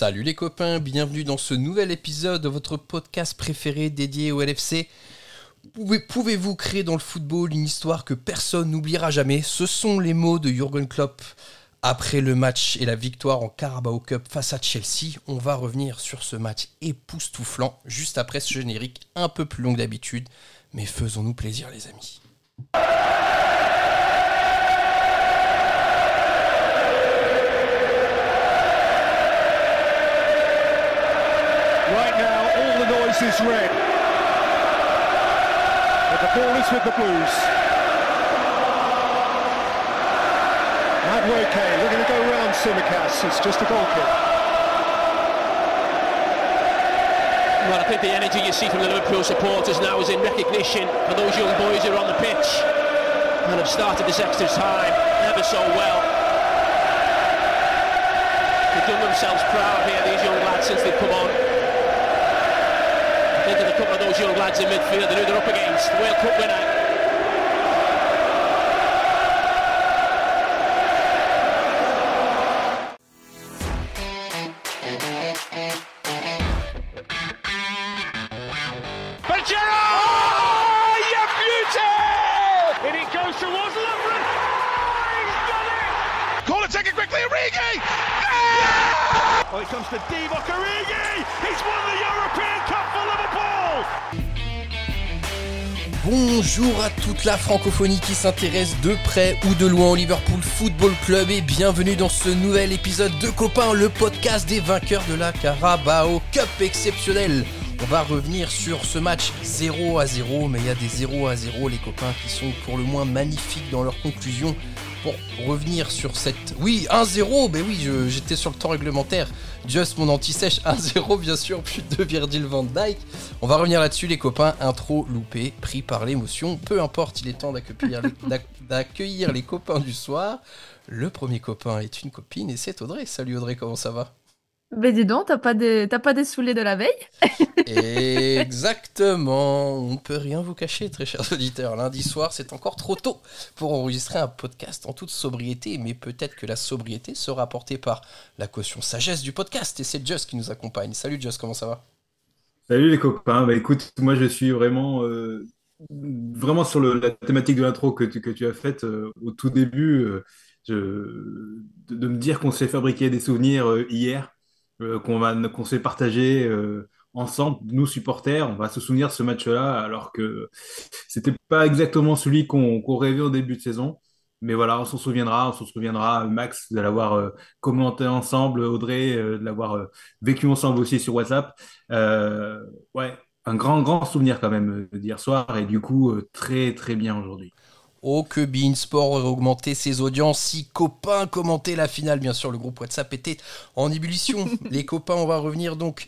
Salut les copains, bienvenue dans ce nouvel épisode de votre podcast préféré dédié au LFC. Pouvez-vous créer dans le football une histoire que personne n'oubliera jamais? Ce sont les mots de Jürgen Klopp après le match et la victoire en Carabao Cup face à Chelsea. On va revenir sur ce match époustouflant juste après ce générique un peu plus long que d'habitude. Mais faisons-nous plaisir les amis. Is red. But the ball is with the Blues. Madwake looking to go round Simicast. It's just a goal kick. Well, I think the energy you see from the Liverpool supporters now is in recognition for those young boys who are on the pitch and have started this extra time ever so well. They've done themselves proud here, these young lads, since they've come on. Of a couple of those young lads in midfield and who they're up against. World Cup winner. Oh, you beauty! And it goes towards Lovren. Oh! Bonjour à toute la francophonie qui s'intéresse de près ou de loin au Liverpool Football Club et bienvenue dans ce nouvel épisode de Copain, le podcast des vainqueurs de la Carabao Cup exceptionnel. On va revenir sur ce match 0 à 0, mais il y a des 0 à 0 les copains qui sont pour le moins magnifiques dans leur conclusion. Pour revenir sur cette... Oui, 1-0, ben oui, j'étais sur le temps réglementaire. Just mon anti-sèche, 1-0 bien sûr, plus de Virgil van Dijk. On va revenir là-dessus les copains, intro loupé, pris par l'émotion. Peu importe, il est temps d'accueillir les copains du soir. Le premier copain est une copine et c'est Audrey. Salut Audrey, comment ça va? Mais dis donc, t'as pas des, t'as pas des saoulés de la veille? Exactement, on ne peut rien vous cacher, très chers auditeurs. Lundi soir, c'est encore trop tôt pour enregistrer un podcast en toute sobriété, mais peut-être que la sobriété sera apportée par la caution sagesse du podcast. Et c'est Just qui nous accompagne. Salut Just, comment ça va? Salut les copains, bah écoute, moi je suis vraiment, euh, vraiment sur le- la thématique de l'intro que tu, que tu as faite euh, au tout début, euh, je- de, de me dire qu'on s'est fabriqué des souvenirs euh, hier, qu'on va, qu'on s'est partagé euh, ensemble, nous supporters, on va se souvenir de ce match-là, alors que c'était pas exactement celui qu'on qu'on rêvait au début de saison. Mais voilà, on s'en souviendra, on s'en souviendra, Max, de l'avoir euh, commenté ensemble, Audrey, euh, de l'avoir euh, vécu ensemble aussi sur WhatsApp. Euh, ouais, un grand, grand souvenir quand même euh, d'hier soir et du coup, euh, très, très bien aujourd'hui. Oh que Bein Sport aurait augmenté ses audiences si copains commentaient la finale. Bien sûr, le groupe WhatsApp était en ébullition. Les copains, on va revenir donc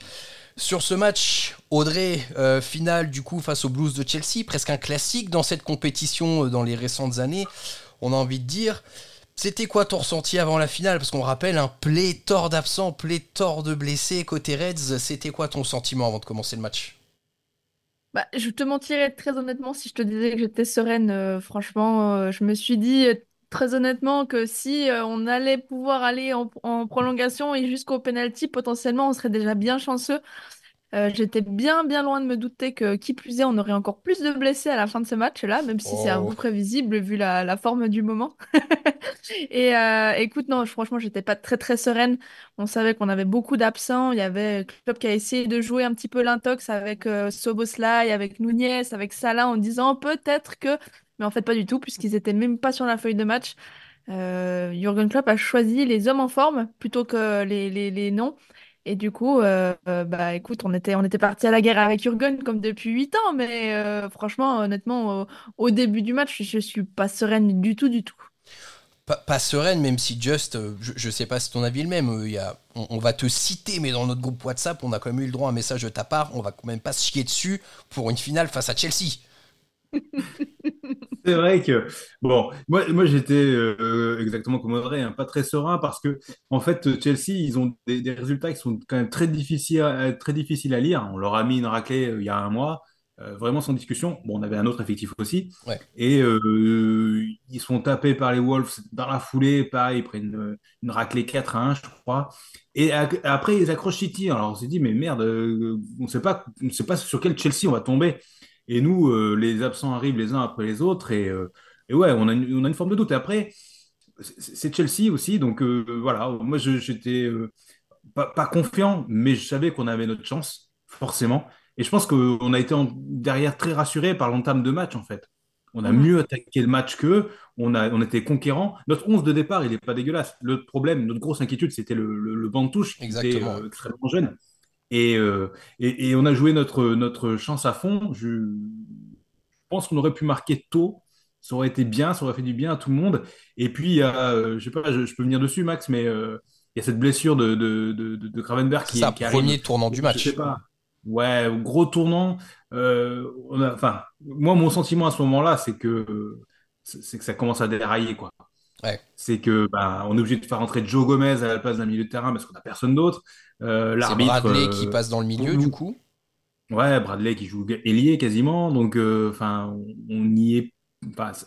sur ce match. Audrey, euh, finale du coup face aux Blues de Chelsea, presque un classique dans cette compétition euh, dans les récentes années. On a envie de dire. C'était quoi ton ressenti avant la finale? Parce qu'on rappelle un pléthore d'absents, pléthore de blessés côté Reds. C'était quoi ton sentiment avant de commencer le match? Bah, je te mentirais très honnêtement si je te disais que j'étais sereine. euh, franchement, euh, je me suis dit euh, très honnêtement que si on allait pouvoir aller en, en prolongation et jusqu'au penalty, potentiellement, on serait déjà bien chanceux. Euh, j'étais bien, bien loin de me douter que, qui plus est, on aurait encore plus de blessés à la fin de ce match-là, même si c'est un Oh. peu prévisible vu la, la forme du moment. Et euh, écoute, non, franchement, j'étais pas très, très sereine. On savait qu'on avait beaucoup d'absents. Il y avait Klopp qui a essayé de jouer un petit peu l'intox avec euh, Soboslai, avec Nunez, avec Salah, en disant peut-être que... Mais en fait, pas du tout, puisqu'ils étaient même pas sur la feuille de match. Euh, Jürgen Klopp a choisi les hommes en forme plutôt que les, les, les non. Et du coup, euh, euh, bah écoute, on était, on était parti à la guerre avec Jürgen comme depuis 8 ans, mais euh, franchement, honnêtement, au, au début du match, je suis pas sereine du tout, du tout. pas, pas sereine, même si Just, je, je sais pas si ton avis est le même, il y a, on, on va te citer, mais dans notre groupe WhatsApp, on a quand même eu le droit à un message de ta part, on va quand même pas se chier dessus pour une finale face à Chelsea. C'est vrai que, bon, moi, moi j'étais euh, exactement comme Audrey, hein, pas très serein parce que, en fait, Chelsea, ils ont des, des résultats qui sont quand même très difficiles à, très difficiles à lire. On leur a mis une raclée euh, il y a un mois. euh, vraiment sans discussion. Bon, on avait un autre effectif aussi. Ouais. Et euh, ils sont tapés par les Wolves dans la foulée. Pareil, ils prennent une, une raclée 4 à 1, je crois. Et après, ils accrochent City. Alors, on s'est dit, mais merde, euh, on ne sait pas, on sait pas sur quel Chelsea on va tomber. Et nous, euh, les absents arrivent les uns après les autres. Et, euh, et ouais, on a, une, on a une forme de doute. Et après, c'est Chelsea aussi. Donc, euh, voilà, moi, j'étais pas, pas confiant, mais je savais qu'on avait notre chance, forcément. Et je pense qu'on a été en- derrière très rassuré par l'entame de match, en fait. On a mieux attaqué le match qu'eux. On a, on était conquérants. Notre 11 de départ, il n'est pas dégueulasse. Le problème, notre grosse inquiétude, c'était le, le, le banc de touche qui était extrêmement jeune. Et, euh, et, et on a joué notre, notre chance à fond. Je pense qu'on aurait pu marquer tôt. Ça aurait été bien, ça aurait fait du bien à tout le monde. Et puis, il y a, euh, je sais pas, je, je peux venir dessus, Max, mais euh, il y a cette blessure de, de, de, qui, qui arrive. premier tournant du Je match. sais pas. Ouais, gros tournant. Euh, on a- enfin, moi, mon sentiment à ce moment-là, c'est que, c'est que ça commence à dérailler, quoi. Ouais. C'est que, ben, on est obligé de faire rentrer Joe Gomez à la place d'un milieu de terrain parce qu'on n'a personne d'autre. Euh, C'est. Bradley euh, qui passe dans le milieu, du coup. Ouais, Bradley qui joue ailier quasiment, donc euh, enfin, on, on y est,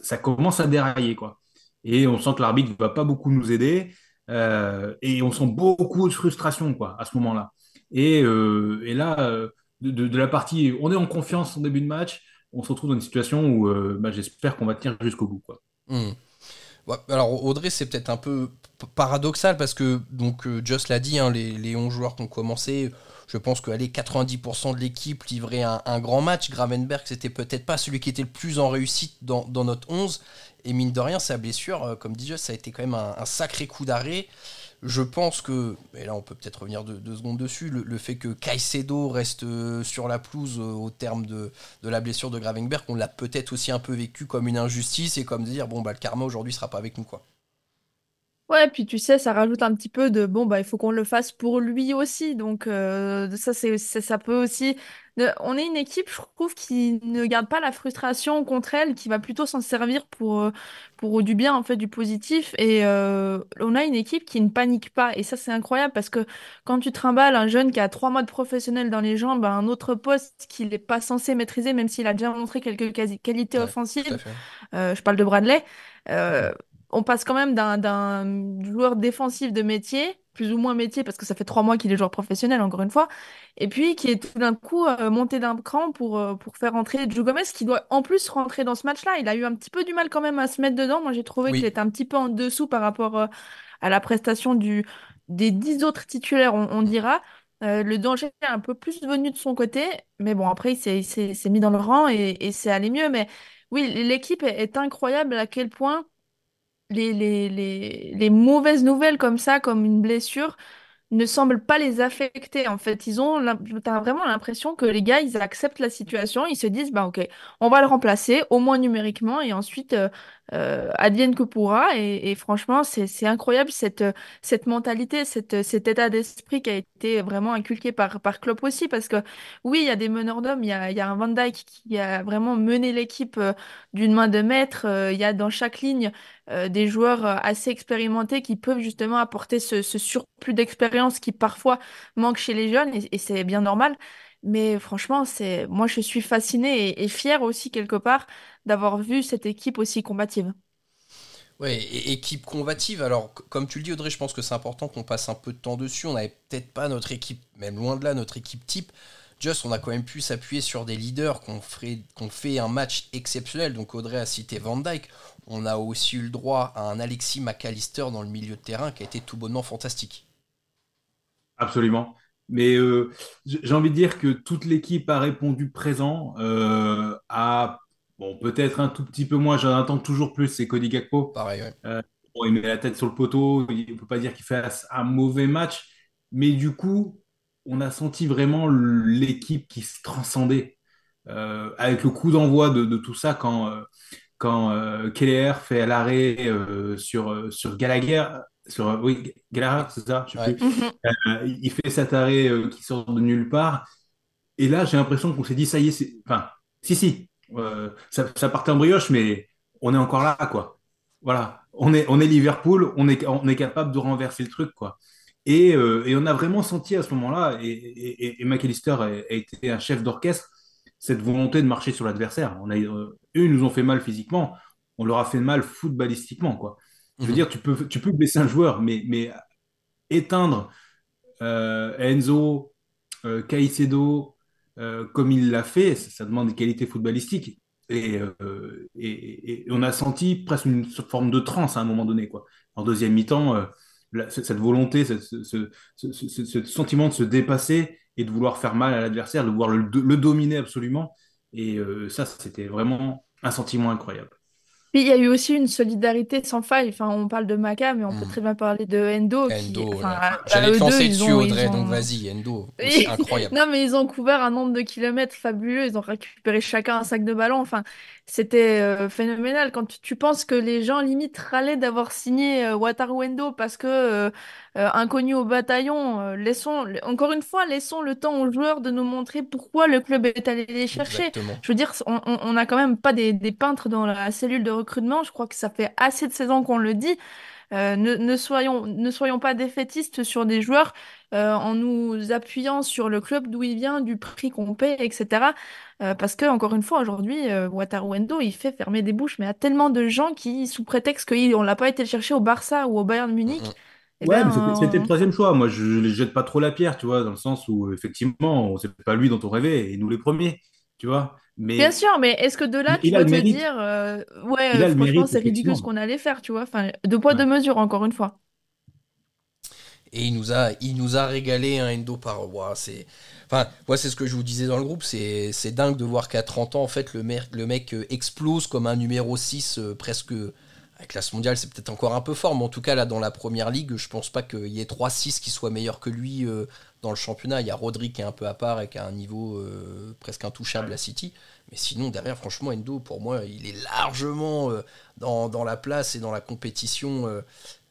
ça commence à dérailler quoi. Et on sent que l'arbitre va pas beaucoup nous aider, euh, et on sent beaucoup de frustration quoi à ce moment-là. Et, et là, de, la partie, on est en confiance en début de match, on se retrouve dans une situation où bah, j'espère qu'on va tenir jusqu'au bout quoi. Hmm. Alors Audrey, c'est peut-être un peu paradoxal parce que, donc, euh, Just l'a dit, hein, les, les 11 joueurs qui ont commencé, je pense que allez, 90% de l'équipe livrait un, grand match. Gravenberg, c'était peut-être pas celui qui était le plus en réussite dans, notre 11. Et mine de rien, sa blessure, euh, comme dit Just, ça a été quand même un sacré coup d'arrêt. Je pense que, et là on peut peut-être revenir deux, secondes dessus, le, le fait que Caicedo reste euh, sur la pelouse euh, au terme de, de la blessure de Gravenberg, on l'a peut-être aussi un peu vécu comme une injustice et comme dire, bon, bah le karma aujourd'hui sera pas avec nous, quoi. Ouais, puis tu sais, ça rajoute un petit peu de bon, bah, il faut qu'on le fasse pour lui aussi. Donc, euh, ça, c'est, ça peut aussi. de- On est une équipe, je trouve, qui ne garde pas la frustration contre elle, qui va plutôt s'en servir pour, euh, pour du bien, en fait, du positif. Et euh, on a une équipe qui ne panique pas. Et ça, c'est incroyable parce que quand tu trimbales un jeune qui a trois mois de professionnel dans les jambes à un autre poste qu'il n'est pas censé maîtriser, même s'il a déjà montré quelques quasi- qualités Ouais, offensives, Tout à fait. euh, je parle de Bradley. Euh, on passe quand même d'un joueur défensif de métier, plus ou moins métier, parce que ça fait trois mois qu'il est joueur professionnel, encore une fois, et puis qui est tout d'un coup euh, monté d'un cran pour, euh, pour faire rentrer Joe Gomez, qui doit en plus rentrer dans ce match-là. Il a eu un petit peu du mal quand même à se mettre dedans. Moi, j'ai trouvé Oui. qu'il était un petit peu en dessous par rapport euh, à la prestation du, des dix autres titulaires, on, on dira. Euh, le danger est un peu plus venu de son côté, mais bon, après, il s'est- il mis dans le rang et, et c'est allé mieux. Mais oui, l'équipe est, est incroyable à quel point les, les, les, les mauvaises nouvelles comme ça, comme une blessure, ne semblent pas les affecter. En fait, ils ont, vraiment l'impression que les gars, ils acceptent la situation, ils se disent, bah ok, on va le remplacer, au moins numériquement, et ensuite, euh, euh, advienne que pourra. Et, et franchement, c'est, incroyable cette, euh, cette mentalité, cette, cet état d'esprit qui a été vraiment inculqué par, par Klopp aussi, parce que oui, il y a des meneurs d'hommes, il y a, il y a un Van Dijk qui a vraiment mené l'équipe euh, d'une main de maître, euh, il y a dans chaque ligne euh, des joueurs euh, assez expérimentés qui peuvent justement apporter ce, ce surplus d'expérience qui parfois manque chez les jeunes et c'est bien normal. Mais franchement, c'est moi je suis fascinée et, et fière aussi quelque part d'avoir vu cette équipe aussi combative. Ouais, et- équipe combative. Alors, comme tu le dis, Audrey, je pense que c'est important qu'on passe un peu de temps dessus. On n'avait peut-être pas notre équipe, même loin de là, notre équipe type. Just, on a quand même pu s'appuyer sur des leaders qu'on ferait- qu'on fait un match exceptionnel. Donc, Audrey a cité Van Dyke. On a aussi eu le droit à un Alexis McAllister dans le milieu de terrain qui a été tout bonnement fantastique. Absolument. Mais euh, j'ai envie de dire que toute l'équipe a répondu présent euh, à, bon, peut-être un tout petit peu moins, j'en attends toujours plus, c'est Cody Gakpo. Pareil, ouais. Bon, il met la tête sur le poteau, il ne peut pas dire qu'il fait un mauvais match, mais du coup, on a senti vraiment l'équipe qui se transcendait. Euh, avec le coup d'envoi de, de tout ça quand, euh, quand euh, Keller fait l'arrêt euh, sur, euh, sur Gallagher, sur, oui, Gallagher, c'est ça, je sais Ouais. plus. Euh, il fait cet arrêt euh, qui sort de nulle part. Et là, j'ai l'impression qu'on s'est dit, ça y est, c'est... Enfin, si, si, euh, ça, ça partait en brioche, mais on est encore là, quoi. Voilà, on est, on est Liverpool, on est, on est capable de renverser le truc, quoi. Et, et on a vraiment senti à ce moment-là, et, et, et- et McAllister a, a été un chef d'orchestre, cette volonté de marcher sur l'adversaire. On a, eux, ils nous ont fait mal physiquement, on leur a fait mal footballistiquement, quoi. Je veux Mhm. dire, tu peux, tu peux blesser un joueur, mais, mais éteindre euh, Enzo, euh, Caicedo, euh, comme il l'a fait, ça, ça demande des qualités footballistiques. Et, euh, et- et- et on a senti presque une forme de transe à un moment donné, quoi. En deuxième mi-temps, cette volonté, ce, ce- ce- sentiment de se dépasser et de vouloir faire mal à l'adversaire, de vouloir le, le dominer absolument. Et ça, c'était vraiment un sentiment incroyable. Puis il y a eu aussi une solidarité sans faille. Enfin, on parle de Maka, mais on peut Mhm. très bien parler de Endo, qui, Endo, enfin, J'allais eux te lancer dessus, ont, Audrey, donc vas-y, Endo. aussi incroyable. Non, mais ils ont couvert un nombre de kilomètres fabuleux. Ils ont récupéré chacun un sac de ballon. Enfin, c'était euh, phénoménal. Quand tu, tu penses que les gens limite râlaient d'avoir signé euh, Wataru Endo parce que euh, euh, inconnu au bataillon, euh, laissons, encore une fois, laissons le temps aux joueurs de nous montrer pourquoi le club est allé les chercher. Exactement. Je veux dire, on, on, on a quand même pas des, des peintres dans la cellule de recrutement. Je crois que ça fait assez de saisons qu'on le dit. Euh, ne, ne soyons, ne soyons pas défaitistes sur des joueurs euh, en nous appuyant sur le club d'où il vient, du prix qu'on paie, etc. Euh, parce que, encore une fois, aujourd'hui, euh, Wataru Endo, il fait fermer des bouches, mais à tellement de gens qui, sous prétexte qu'on l'a pas été le chercher au Barça ou au Bayern Munich, eh Ouais, mais c'était le ben, troisième choix. Moi, je ne les jette pas trop la pierre, tu vois, dans le sens où, effectivement, c'est pas lui dont on rêvait, et nous les premiers, tu vois. Bien sûr, mais est-ce que de là, tu le te mérite. dire, euh, ouais, euh, franchement, mérite, c'est ridicule ce qu'on allait faire, tu vois. Enfin, deux poids, deux Ouais. mesures, encore une fois. Et il nous a, il nous a régalé un Endo par. Ouah, c'est, enfin, moi, c'est ce que je vous disais dans le groupe. C'est, c'est dingue de voir qu'à 30 ans, en fait, le, mec, le mec euh, explose comme un numéro 6 euh, presque. À classe mondiale, c'est peut-être encore un peu fort, mais en tout cas, là, dans la première ligue, je pense pas qu'il y ait 3-6 qui soient meilleurs que lui euh, dans le championnat. Il y a Rodri qui est un peu à part et qui a un niveau euh, presque intouchable à City. Mais sinon, derrière, franchement, Endo, pour moi, il est largement euh, dans, la place et dans la compétition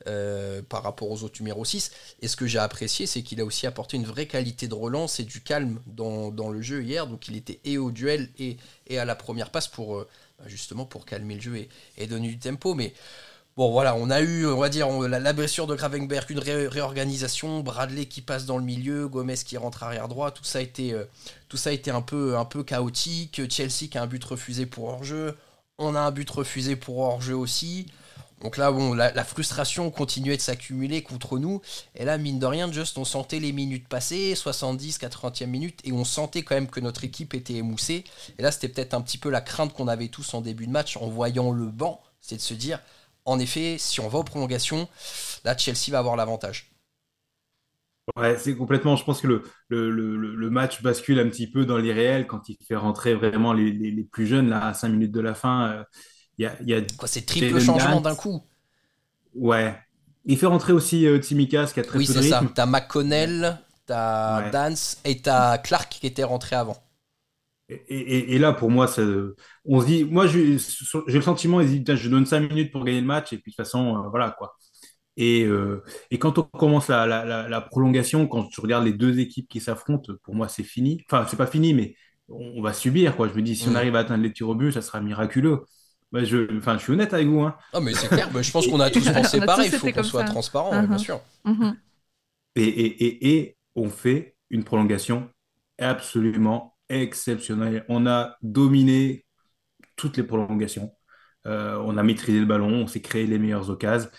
euh, par rapport aux autres numéros 6. Et ce que j'ai apprécié, c'est qu'il a aussi apporté une vraie qualité de relance et du calme dans, le jeu hier. Donc il était et au duel et, à la première passe pour euh, justement pour calmer le jeu et, et donner du tempo. Mais bon, voilà, on a eu, on va dire, la, blessure de Gravenberg, une ré- réorganisation, Bradley qui passe dans le milieu, Gomez qui rentre arrière droit. Tout ça a été, euh, tout ça a été un peu, un peu chaotique. Chelsea qui a un but refusé pour hors-jeu. On a un but refusé pour hors-jeu aussi. Donc là, bon, la, la frustration continuait de s'accumuler contre nous. Et là, mine de rien, juste, on sentait les minutes passer, 70, 80e minute, et on sentait quand même que notre équipe était émoussée. Et là, c'était peut-être un petit peu la crainte qu'on avait tous en début de match en voyant le banc, c'est de se dire, en effet, si on va aux prolongations, là, Chelsea va avoir l'avantage. Ouais, c'est complètement. Je pense que le, le, le, le match bascule un petit peu dans l'irréel quand il fait rentrer vraiment les, les, les plus jeunes, là, à 5 minutes de la fin. euh, Il y a, il y a Quoi, c'est triple changement d'un coup. Ouais. Il fait rentrer aussi euh, Tsimikas qui a très Oui, peu de c'est ça. T'as McConnell, t'as Ouais. Dance et t'as Clark qui était rentré avant. Et, et- et là, pour moi, ça, on se dit, moi, j'ai le sentiment, je donne 5 minutes pour gagner le match, et puis de toute façon, euh, voilà, quoi. Et, euh, et quand on commence la, la, la, la prolongation, quand je regarde les deux équipes qui s'affrontent, pour moi, c'est fini. Enfin, c'est pas fini, mais on, on va subir, quoi. Je me dis, si on Mm. arrive à atteindre les tirs au but, ça sera miraculeux. Bah, je, enfin, je suis honnête avec vous, hein. Ah, mais c'est clair, bah, je pense qu'on a tous pensé pareil, il faut qu'on soit ça. transparent, bien Mhm. sûr. Et, et, et, et on fait une prolongation absolument exceptionnelle. On a dominé toutes les prolongations. Euh, on a maîtrisé le ballon, on s'est créé les meilleures occasions.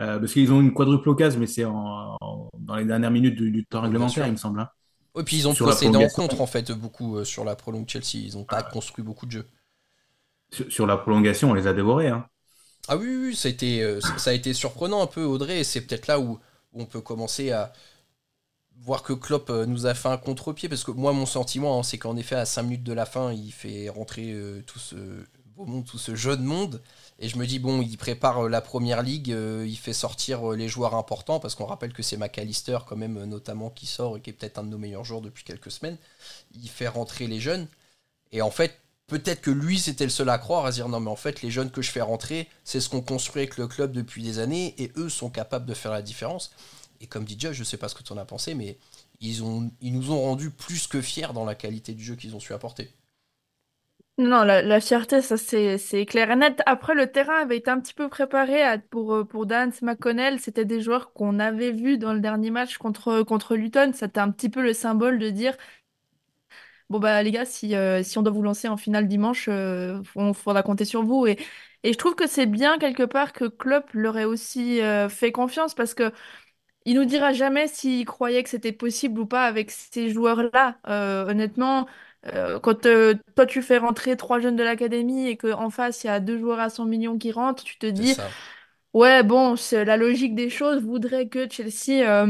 Euh, parce qu'ils ont une quadruple occasion, mais c'est en, en- dans les dernières minutes du, du temps réglementaire, il me semble. hein. Et puis ils ont Sur procédé en contre en fait beaucoup euh, sur la prolongue Chelsea. Ils n'ont pas construit beaucoup de jeux. Sur, sur la prolongation, on les a dévorés. hein. Ah oui, oui, oui, ça a été, ça a été surprenant un peu Audrey. Et c'est peut-être là où, où on peut commencer à voir que Klopp euh, nous a fait un contre-pied. Parce que moi, mon sentiment, hein, c'est qu'en effet, à 5 minutes de la fin, il fait rentrer euh, tout ce beau monde, tout ce jeune monde. Et je me dis, bon, il prépare euh, la première ligue, il fait sortir les joueurs importants. Parce qu'on rappelle que c'est McAllister, quand même, notamment, qui sort et qui est peut-être un de nos meilleurs joueurs depuis quelques semaines. Il fait rentrer les jeunes. Et en fait, peut-être que lui, c'était le seul à croire, à se dire non, mais en fait, les jeunes que je fais rentrer, c'est ce qu'on construit avec le club depuis des années, et eux sont capables de faire la différence. Et comme dit Josh, je sais pas ce que tu en as pensé, mais ils, ont, ils nous ont rendus plus que fiers dans la qualité du jeu qu'ils ont su apporter. Non, la, fierté, ça c'est clair et net. Après, le terrain avait été un petit peu préparé pour, euh, pour Dance McConnell. C'était des joueurs qu'on avait vus dans le dernier match contre, contre Luton. C'était un petit peu le symbole de dire bon bah les gars, si, euh, si on doit vous lancer en finale dimanche, euh, on faudra compter sur vous. Et, et je trouve que c'est bien quelque part que Klopp leur ait aussi euh, fait confiance parce que il nous dira jamais s'il croyait que c'était possible ou pas avec ces joueurs-là. Euh, honnêtement, euh, quand euh, toi tu fais rentrer trois jeunes de l'académie et qu'en face il y a deux joueurs à 100 millions qui rentrent, tu te C'est dis, ça. ouais, bon, c'est la logique des choses voudrait que Chelsea.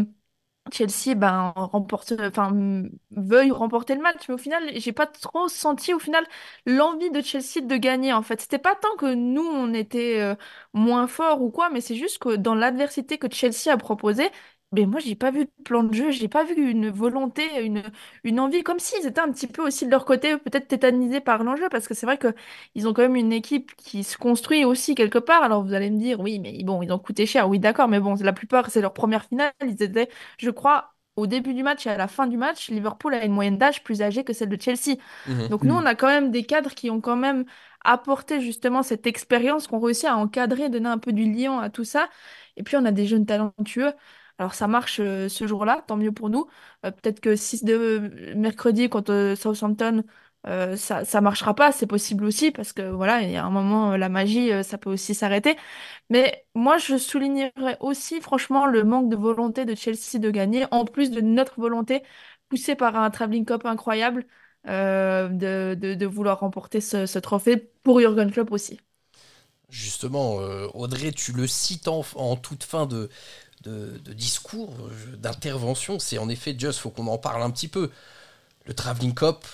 Chelsea ben, remporte, enfin, veuille remporter le match, mais au final, j'ai pas trop senti au final l'envie de Chelsea de gagner en fait. C'était pas tant que nous on était euh, moins forts ou quoi, mais c'est juste que dans l'adversité que Chelsea a proposé, ben moi j'ai pas vu de plan de jeu, j'ai pas vu une volonté, une, une envie, comme s'ils étaient un petit peu aussi de leur côté, peut-être tétanisés par l'enjeu, parce que c'est vrai que ils ont quand même une équipe qui se construit aussi quelque part. Alors vous allez me dire, oui, mais bon, ils ont coûté cher, oui, d'accord, mais bon, la plupart c'est leur première finale, ils étaient je crois, au début du match et à la fin du match, Liverpool a une moyenne d'âge plus âgée que celle de Chelsea. Mhm. Donc nous, on a quand même des cadres qui ont quand même apporté justement cette expérience, qu'on réussit à encadrer, donner un peu du lion à tout ça. Et puis on a des jeunes talentueux. Alors ça marche euh, ce jour-là, tant mieux pour nous. Euh, peut-être que 6 de euh, mercredi contre Southampton, ça, ça marchera pas, c'est possible aussi, parce que voilà, il y a un moment, la magie, ça peut aussi s'arrêter. Mais moi, je soulignerais aussi, franchement, le manque de volonté de Chelsea de gagner, en plus de notre volonté, poussée par un travelling cup incroyable, de, vouloir remporter ce, trophée pour Jürgen Klopp aussi. Justement, Audrey, tu le cites en toute fin de, de, discours, d'intervention. C'est en effet, Just, faut qu'on en parle un petit peu. Le Travelling Cup,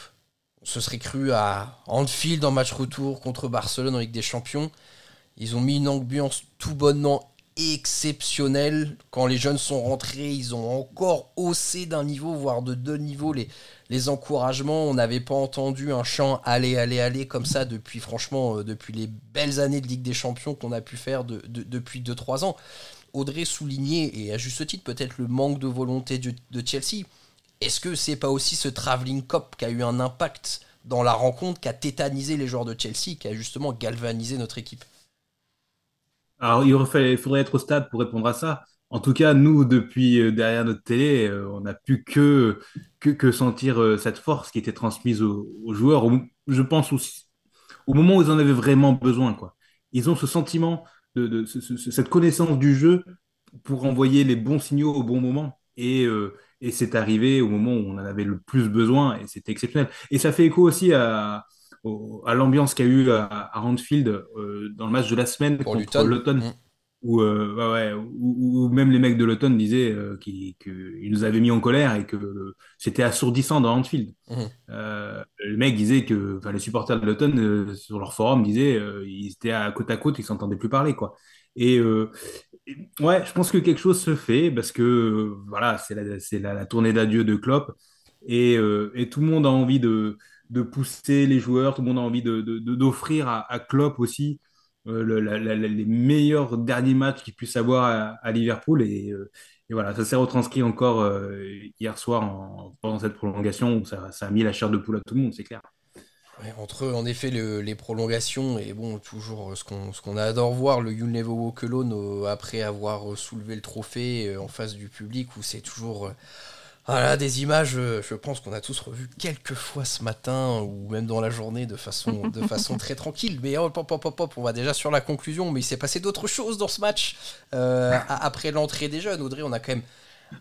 on se serait cru à Anfield en match retour contre Barcelone en Ligue des Champions. Ils ont mis une ambiance tout bonnement exceptionnelle. Quand les jeunes sont rentrés, ils ont encore haussé d'un niveau, voire de deux niveaux, les, les encouragements. On n'avait pas entendu un chant allez, allez, allez comme ça depuis, franchement, euh, depuis les belles années de Ligue des Champions qu'on a pu faire de- de- depuis 2-3 ans. Audrey soulignait, et à juste titre, peut-être le manque de volonté de, Chelsea. Est-ce que c'est pas aussi ce Travelling Cup qui a eu un impact dans la rencontre, qui a tétanisé les joueurs de Chelsea, qui a justement galvanisé notre équipe? Alors, il faudrait être au stade pour répondre à ça. En tout cas, nous, depuis euh, derrière notre télé, euh, on n'a pu que, que, que sentir euh, cette force qui était transmise aux, joueurs. Je pense aussi au moment où ils en avaient vraiment besoin, quoi. Ils ont ce sentiment de, de- cette connaissance du jeu pour envoyer les bons signaux au bon moment. Et, euh, et c'est arrivé au moment où on en avait le plus besoin et c'était exceptionnel. Et ça fait écho aussi à, l'ambiance qu'il y a eu à, à Anfield euh, dans le match de la semaine pour contre Luton Luton Mm. Où, euh, ouais, même les mecs de Luton disaient euh, qu'ils nous avaient mis en colère et que c'était assourdissant dans Anfield. Mhm. Euh, les mecs disaient que, enfin, les supporters de Luton euh, sur leur forum disaient ils étaient à côte à côte, ils s'entendaient plus parler, quoi. Et, ouais, je pense que quelque chose se fait parce que voilà, c'est la, la, la tournée d'adieu de Klopp et, euh, et tout le monde a envie de, de pousser les joueurs, tout le monde a envie de, de- de- d'offrir à, à Klopp aussi la- les meilleurs derniers matchs qu'il puisse avoir à, Liverpool. Et, euh, et voilà, ça s'est retranscrit encore euh, hier soir en- pendant cette prolongation où ça, a mis la chair de poule à tout le monde, c'est clair. Entre en effet le- les prolongations et bon toujours euh, ce qu'on qu'on adore voir le You'll Never Walk Alone euh, après avoir euh, soulevé le trophée euh, en face du public où c'est toujours euh, voilà, des images euh, je pense qu'on a tous revu quelques fois ce matin ou même dans la journée de façon de façon très tranquille. Mais hop hop hop hop, hop, on va déjà sur la conclusion mais il s'est passé d'autres choses dans ce match. Euh, a- après l'entrée des jeunes Audrey on a quand même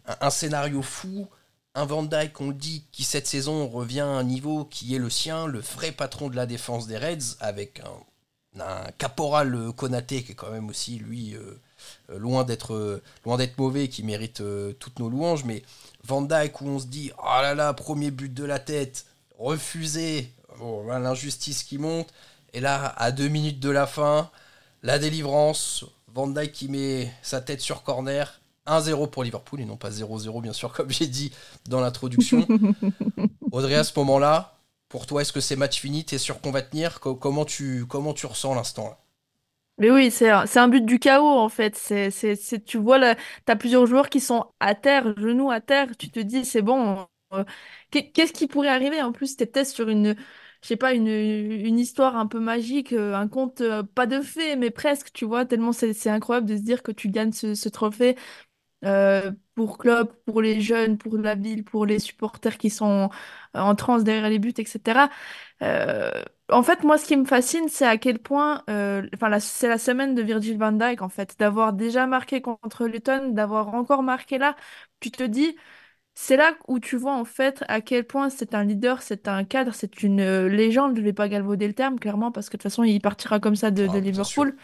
un, un scénario fou un Van Dijk, on le dit, qui cette saison revient à un niveau qui est le sien, le vrai patron de la défense des Reds, avec un, un caporal euh, Konaté qui est quand même aussi, lui, euh, loin d'être euh, loin d'être mauvais, qui mérite euh, toutes nos louanges, mais Van Dijk où on se dit, oh là là, premier but de la tête, refusé, voilà, l'injustice qui monte, et là, à deux minutes de la fin, la délivrance, Van Dijk qui met sa tête sur corner, 1-0 pour Liverpool et non pas 0-0 bien sûr comme j'ai dit dans l'introduction. Audrey à ce moment-là, pour toi est-ce que c'est match fini? T'es sûr qu'on va tenir? Co- comment tu, comment tu ressens l'instant là? Mais oui, c'est un, c'est un but du chaos en fait. C'est, c'est, c'est- tu vois, là, t'as plusieurs joueurs qui sont à terre, genoux à terre. Tu te dis, c'est bon. euh, qu'est- qu'est-ce qui pourrait arriver? En plus, t'es peut-être sur une, je sais pas, une, une histoire un peu magique, euh, un conte, euh, pas de fées, mais presque, tu vois, tellement c'est, c'est incroyable de se dire que tu gagnes ce, trophée pour club, pour les jeunes, pour la ville, pour les supporters qui sont en transe derrière les buts, etc. en fait, moi, ce qui me fascine, c'est à quel point, euh, enfin, la- c'est la semaine de Virgil van Dijk, en fait, d'avoir déjà marqué contre Luton, d'avoir encore marqué là. Tu te dis, c'est là où tu vois en fait à quel point c'est un leader, c'est un cadre, c'est une euh, légende. Je vais pas galvauder le terme, clairement, parce que de toute façon, il partira comme ça de, de Ah, bien sûr. Liverpool.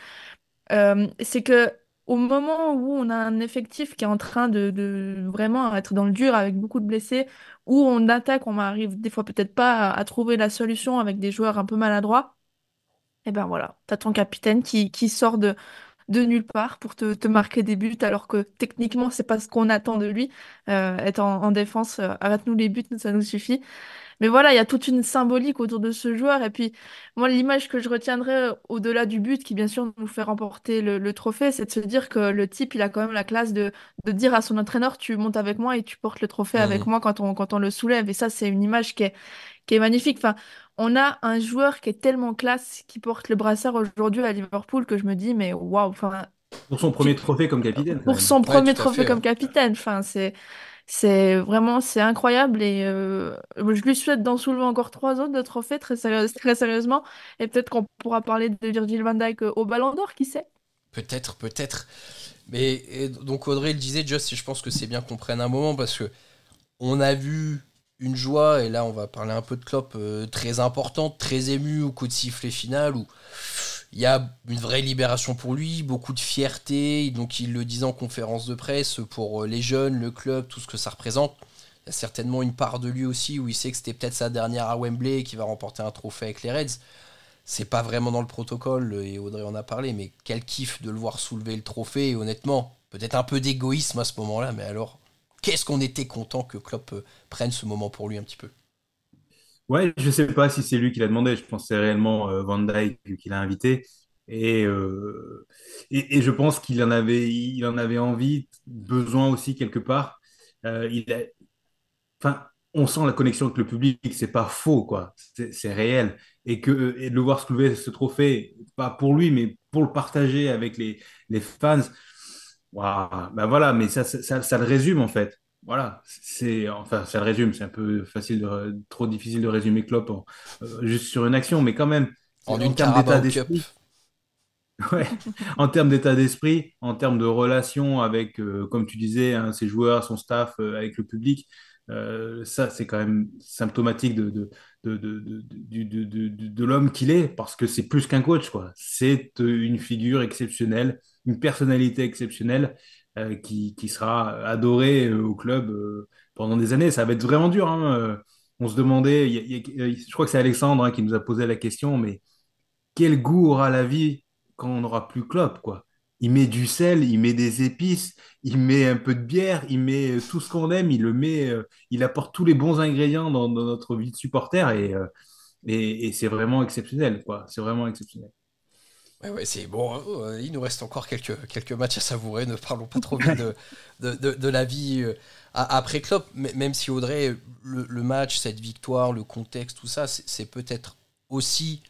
Euh, c'est que au moment où on a un effectif qui est en train de, vraiment être dans le dur avec beaucoup de blessés, où on attaque, on arrive des fois peut-être pas à, trouver la solution avec des joueurs un peu maladroits, et ben voilà, t'as ton capitaine qui, sort de, nulle part pour te, marquer des buts alors que techniquement c'est pas ce qu'on attend de lui. Euh, être en, en défense, euh, arrête-nous les buts, ça nous suffit. Mais voilà, il y a toute une symbolique autour de ce joueur. Et puis, moi, l'image que je retiendrai euh, au-delà du but, qui bien sûr nous fait remporter le, le trophée, c'est de se dire que le type, il a quand même la classe de, de dire à son entraîneur, tu montes avec moi et tu portes le trophée avec moi quand on, quand on le soulève. Et ça, c'est une image qui est, qui est magnifique. Enfin, on a un joueur qui est tellement classe, qui porte le brassard aujourd'hui à Liverpool, que je me dis, mais waouh, enfin, Pour son premier trophée comme capitaine, quand pour même. son Ouais, premier tout à trophée fait. comme ouais. capitaine, enfin, c'est. C'est vraiment, c'est incroyable et euh, je lui souhaite d'en soulever encore trois autres de trophées très, sérieusement. Et peut-être qu'on pourra parler de Virgil van Dijk au Ballon d'Or, qui sait? Peut-être, peut-être. Mais donc Audrey le disait, Just, et je pense que c'est bien qu'on prenne un moment parce que on a vu une joie, et là on va parler un peu de Klopp, euh, très importante, très émue au coup de sifflet final, où il y a une vraie libération pour lui, beaucoup de fierté, donc il le disait en conférence de presse, pour euh, les jeunes, le club, tout ce que ça représente. Il y a certainement une part de lui aussi où il sait que c'était peut-être sa dernière à Wembley et va remporter un trophée avec les Reds. C'est pas vraiment dans le protocole, et Audrey en a parlé, mais quel kiff de le voir soulever le trophée, et honnêtement, peut-être un peu d'égoïsme à ce moment-là, mais alors, qu'est-ce qu'on était content que Klopp euh, prenne ce moment pour lui un petit peu. Ouais, je sais pas si c'est lui qui l'a demandé. Je pense que c'est réellement euh, Van Dijk qui l'a invité. Et, euh, et, et je pense qu'il en avait, en avait envie, besoin aussi quelque part. Euh, il a, enfin, on sent la connexion avec le public, c'est pas faux, quoi. C'est réel. Et que et de le voir soulever ce trophée, pas pour lui, mais pour le partager avec les, les fans, waouh, ben voilà, mais ça, ça, ça le résume en fait. Voilà, c'est enfin ça le résume, c'est un peu facile de, trop difficile de résumer Klopp en- euh, juste sur une action, mais quand même, En termes d'état d'esprit, Ouais, en termes d'état d'esprit, en termes de relation avec, euh, comme tu disais, hein, ses joueurs, son staff, euh, avec le public, ça, c'est quand même symptomatique de, de, de, de, de, l'homme qu'il est, parce que c'est plus qu'un coach, quoi. C'est une figure exceptionnelle, une personnalité exceptionnelle, euh, qui, sera adorée euh, au club euh, pendant des années. Ça va être vraiment dur, hein. On se demandait, je crois que c'est Alexandre, hein, qui nous a posé la question, mais quel goût aura la vie quand on n'aura plus Klopp, quoi? Il met du sel, il met des épices, il met un peu de bière, il met tout ce qu'on aime, il le met, il apporte tous les bons ingrédients dans, notre vie de supporter et, et, et c'est vraiment exceptionnel, quoi. C'est vraiment exceptionnel. Ouais, ouais, c'est bon. euh, il nous reste encore quelques, quelques matchs à savourer. Ne parlons pas trop vite de, de, de- de la vie euh, après Klopp. M- Même si Audrey, le, le match, cette victoire, le contexte, tout ça, c'est c'est peut-être aussi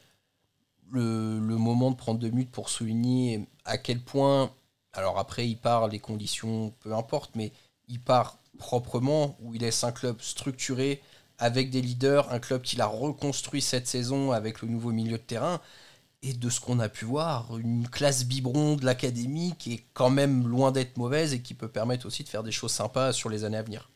le, le moment de prendre deux minutes pour souligner à quel point. Alors après, il part, les conditions, peu importe, mais il part proprement, où il laisse un club structuré, avec des leaders, un club qu'il a reconstruit cette saison avec le nouveau milieu de terrain et de ce qu'on a pu voir, une classe biberon de l'académie qui est quand même loin d'être mauvaise et qui peut permettre aussi de faire des choses sympas sur les années à venir.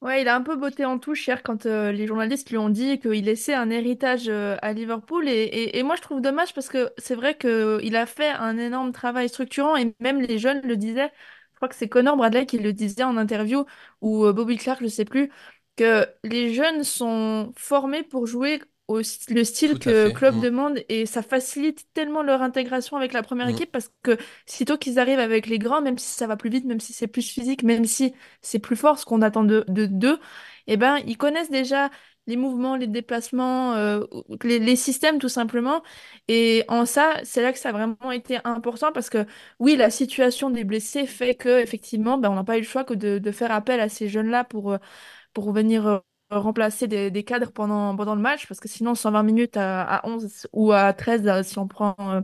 Ouais, il a un peu botté en touche hier quand euh, les journalistes lui ont dit qu'il laissait un héritage euh, à Liverpool. Et, et- moi, je trouve dommage parce que c'est vrai qu'il a fait un énorme travail structurant et même les jeunes le disaient. Je crois que c'est Connor Bradley qui le disait en interview ou euh, Bobby Clark, je sais plus, que les jeunes sont formés pour jouer au st- le style que fait. club Mm. demande et ça facilite tellement leur intégration avec la première Mm. équipe parce que sitôt qu'ils arrivent avec les grands, même si ça va plus vite, même si c'est plus physique, même si c'est plus fort ce qu'on attend de, de d'eux, eh ben, ils connaissent déjà les mouvements, les déplacements, euh, les, les systèmes tout simplement. Et en ça, c'est là que ça a vraiment été important parce que oui, la situation des blessés fait que effectivement, ben, on n'a pas eu le choix que de, de faire appel à ces jeunes-là pour, euh, pour venir euh, remplacer des, des cadres pendant, pendant le match parce que sinon 120 minutes à, à 11 ou à 13 euh, si on prend euh,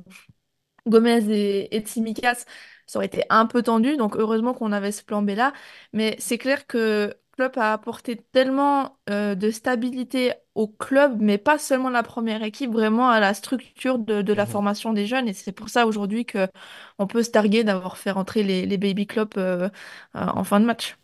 Gomez et, et Tsimikas, ça aurait été un peu tendu. Donc heureusement qu'on avait ce plan B là. Mais c'est clair que Klopp a apporté tellement euh, de stabilité au club, mais pas seulement la première équipe, vraiment à la structure de, de la Mhm. formation des jeunes. Et c'est pour ça aujourd'hui que on peut se targuer d'avoir fait rentrer les, les baby Klopp euh, en fin de match.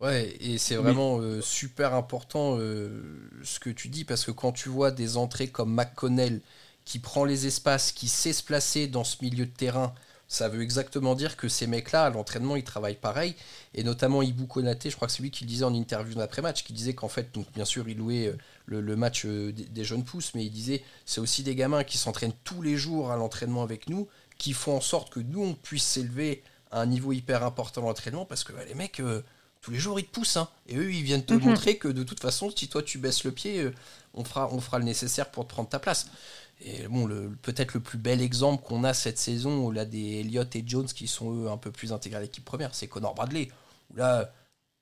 Ouais, et c'est Mais vraiment euh, super important euh, ce que tu dis, parce que quand tu vois des entrées comme McConnell qui prend les espaces, qui sait se placer dans ce milieu de terrain, ça veut exactement dire que ces mecs-là, à l'entraînement, ils travaillent pareil. Et notamment Ibou Konaté, je crois que c'est lui qui le disait en interview d'après-match, qui disait qu'en fait, donc bien sûr, il louait euh, le, le match des, des jeunes pousses, mais il disait c'est aussi des gamins qui s'entraînent tous les jours à l'entraînement avec nous, qui font en sorte que nous, on puisse s'élever à un niveau hyper important à l'entraînement, parce que bah, les mecs. euh, tous les jours ils te poussent hein. et eux ils viennent te Mhm. montrer que de toute façon si toi tu baisses le pied euh, on fera, on fera le nécessaire pour te prendre ta place et bon peut-être le plus bel exemple qu'on a cette saison au-delà des Elliott et Jones qui sont eux un peu plus intégrés à l'équipe première c'est Connor Bradley où là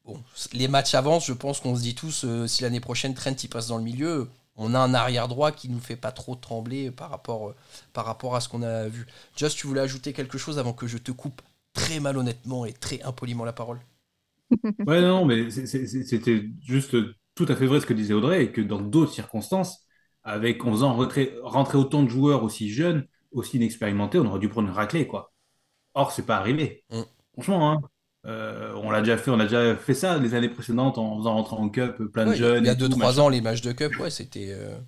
bon, les matchs avancent je pense qu'on se dit tous euh, si l'année prochaine Trent il passe dans le milieu on a un arrière droit qui nous fait pas trop trembler par rapport, euh, par rapport à ce qu'on a vu. Just, tu voulais ajouter quelque chose avant que je te coupe très malhonnêtement et très impoliment la parole? Ouais, non, mais c'était juste tout à fait vrai ce que disait Audrey, et que dans d'autres circonstances, avec, en faisant rentrer, rentrer autant de joueurs aussi jeunes, aussi inexpérimentés, on aurait dû prendre une raclée, quoi. Or, c'est pas arrivé. Mm. Franchement, hein. Euh, on l'a déjà fait, on a déjà fait ça les années précédentes en faisant rentrer en cup plein de Ouais, jeunes il y a et tout, 2-3 machin. ans, les matchs de Cup, ouais, c'était euh,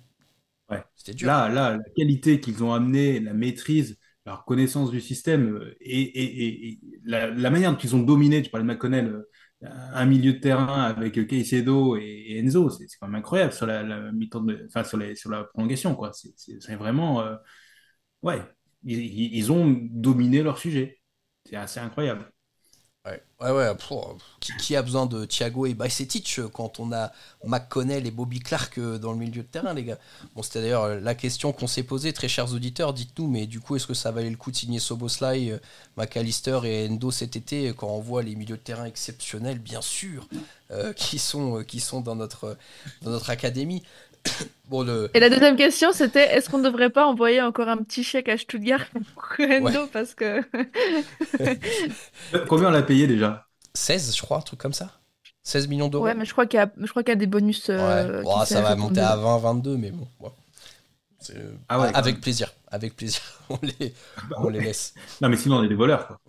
Ouais. c'était dur. Là, là, la qualité qu'ils ont amenée, la maîtrise, leur connaissance du système euh, et, et- et- et la, la manière dont ils ont dominé, tu parlais de McConnell, euh, un milieu de terrain avec Caicedo et, Enzo, c'est quand même incroyable sur la, mi-temps enfin, sur la prolongation, quoi. C'est vraiment, euh, ouais, ils ont dominé leur sujet. C'est assez incroyable. Ouais, ouais, pour- qui, a besoin de Thiago et Bajcetic euh, quand on a McConnell et Bobby Clark euh, dans le milieu de terrain, les gars? Bon, c'était d'ailleurs euh, la question qu'on s'est posée, très chers auditeurs, dites-nous, mais du coup, est-ce que ça valait le coup de signer Soboslai, McAllister et Endo cet été quand on voit les milieux de terrain exceptionnels, bien sûr, qui, sont, qui sont dans notre académie? Bon, le... Et la deuxième question, c'était est-ce qu'on ne devrait pas envoyer encore un petit chèque à Stuttgart pour Endo parce que Combien on l'a payé déjà? 16, je crois, un truc comme ça 16 millions d'euros ouais, mais je crois qu'il y a, je crois qu'il y a des bonus Ouais, euh, qui ça va monter à dedans. 20, 22, mais bon. ouais. Ah ouais, avec même. plaisir, avec plaisir, on les, Bah on les ouais. laisse. Non, mais sinon, on est des voleurs, quoi.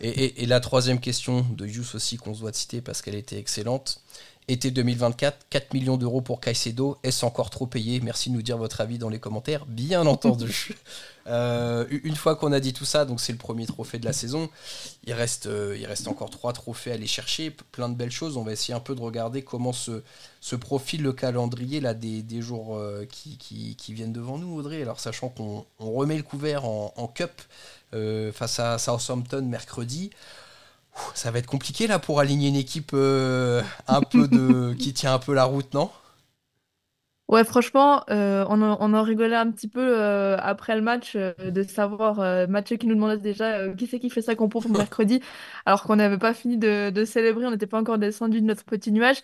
Et, et- et la troisième question de Yous aussi qu'on se doit de citer parce qu'elle était excellente. Été 2024, 4 millions d'euros pour Caicedo. Est-ce encore trop payé? Merci de nous dire votre avis dans les commentaires, bien entendu. Euh, une fois qu'on a dit tout ça, donc c'est le premier trophée de la saison. Il reste, euh, il reste encore trois trophées à aller chercher, plein de belles choses. On va essayer un peu de regarder comment se, se profile le calendrier là, des, des jours euh, qui, qui- qui viennent devant nous, Audrey. Alors, sachant qu'on on remet le couvert en, en Cup face à Southampton mercredi. Ça va être compliqué là pour aligner une équipe euh, un peu de qui tient un peu la route, non? Ouais, franchement, euh, on, en, on en rigolait un petit peu euh, après le match de savoir, Mathieu qui nous demandait déjà qui c'est qui fait sa compo pour mercredi, alors qu'on n'avait pas fini de, de célébrer, on n'était pas encore descendu de notre petit nuage.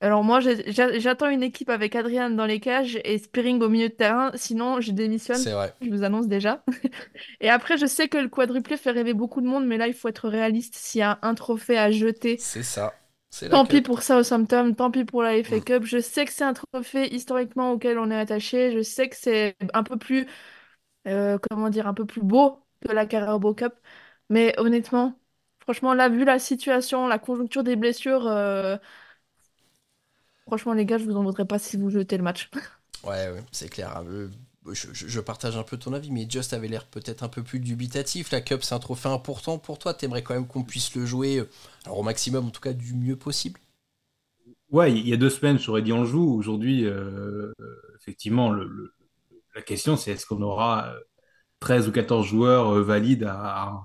Alors moi, j'ai- j'a- j'attends une équipe avec Adrian dans les cages et Spearing au milieu de terrain, sinon je démissionne, C'est vrai. je vous annonce déjà. Et après, je sais que le quadruplé fait rêver beaucoup de monde, mais là, il faut être réaliste. S'il y a un trophée à jeter, C'est ça. C'est la Tant pis Cup. pour Southampton, tant pis pour la FA Mm. Cup. Je sais que c'est un trophée historiquement auquel on est attaché. Je sais que c'est un peu plus, euh, comment dire, un peu plus beau que la Carabao Cup. Mais honnêtement, franchement, là, vu la situation, la conjoncture des blessures, euh, franchement, les gars, je vous en voudrais pas si vous jetez le match. Ouais, ouais, c'est clair. Euh, je, je- je partage un peu ton avis, mais Just avait l'air peut-être un peu plus dubitatif. La Cup, c'est un trophée important pour toi. T'aimerais quand même qu'on puisse le jouer, euh, alors au maximum, en tout cas, du mieux possible? Ouais, il y a deux semaines, j'aurais dit on le joue. Aujourd'hui, euh, effectivement, le- le- la question, c'est est-ce qu'on aura euh, 13 ou 14 joueurs euh, valides à,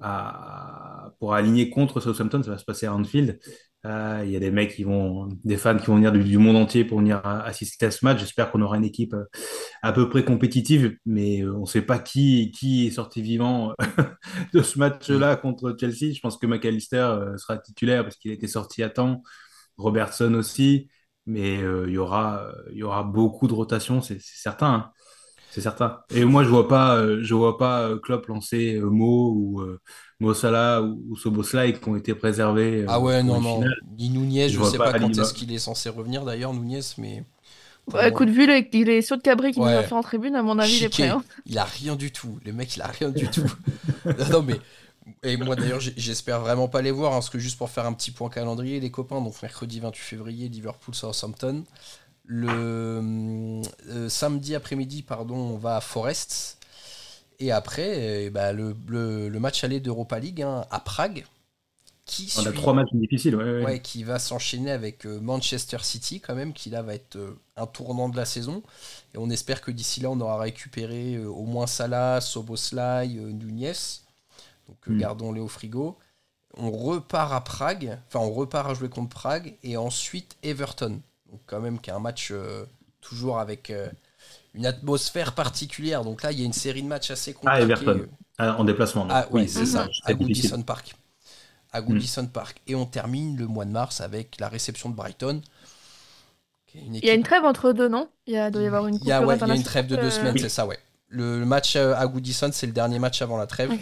à- pour aligner contre Southampton? Ça va se passer à Anfield. Euh, Il y a des mecs qui vont, des fans qui vont venir du, monde entier pour venir assister à ce match. J'espère qu'on aura une équipe euh, à peu près compétitive, mais euh, on ne sait pas qui, qui est sorti vivant de ce match-là contre Chelsea. Je pense que McAllister euh, sera titulaire parce qu'il a été sorti à temps. Robertson aussi, mais il y aura, beaucoup de rotation, c'est c'est certain. hein. C'est certain. Et moi, je vois pas, euh, je vois pas euh, Klopp lancer euh, Mo ou euh, Mo Salah ou, ou Soboslai qui ont été préservés. euh, Ah ouais, non, non. Ni Nunez, Je je vois sais pas pas quand est-ce qu'il est censé revenir d'ailleurs, Nunez, mais. Ouais, moi- écoute, vu les, les sauts de cabri qu'il nous a fait en tribune, à mon avis, il est Chiqué. prêt. hein. Il a rien du tout. Le mec, il a rien du tout. non, non, mais. Et moi d'ailleurs, j'espère vraiment pas les voir, hein, parce que juste pour faire un petit point calendrier, les copains, donc mercredi 28 février, Liverpool-Southampton. Le euh, samedi après-midi, pardon, on va à Forest. Et après, eh ben, le, le- le match aller d'Europa League hein, à Prague, qui On a trois matchs difficiles. Ouais, ouais. Ouais, qui va s'enchaîner avec euh, Manchester City quand même, qui là va être euh, un tournant de la saison. Et on espère que d'ici là, on aura récupéré euh, au moins Salah, Soboslai, euh, Nunez. Donc euh, Mm. gardons-les au frigo. On repart à Prague, enfin on repart à jouer contre Prague, et ensuite Everton. Donc quand même qui est un match euh, toujours avec euh, une atmosphère particulière. Donc là, il y a une série de matchs assez compliqués. Everton. Ah, en déplacement. Ah, Oui, c'est ça, à. Goodison Park. À Goodison Park. Et on termine le mois de mars avec la réception de Brighton. Il y a une trêve entre deux, non? Il y a, doit y avoir une il y a, coupure ouais, il y a une trêve de deux euh, semaines, c'est ça, ouais. Le, match à Goodison, c'est le dernier match avant la trêve.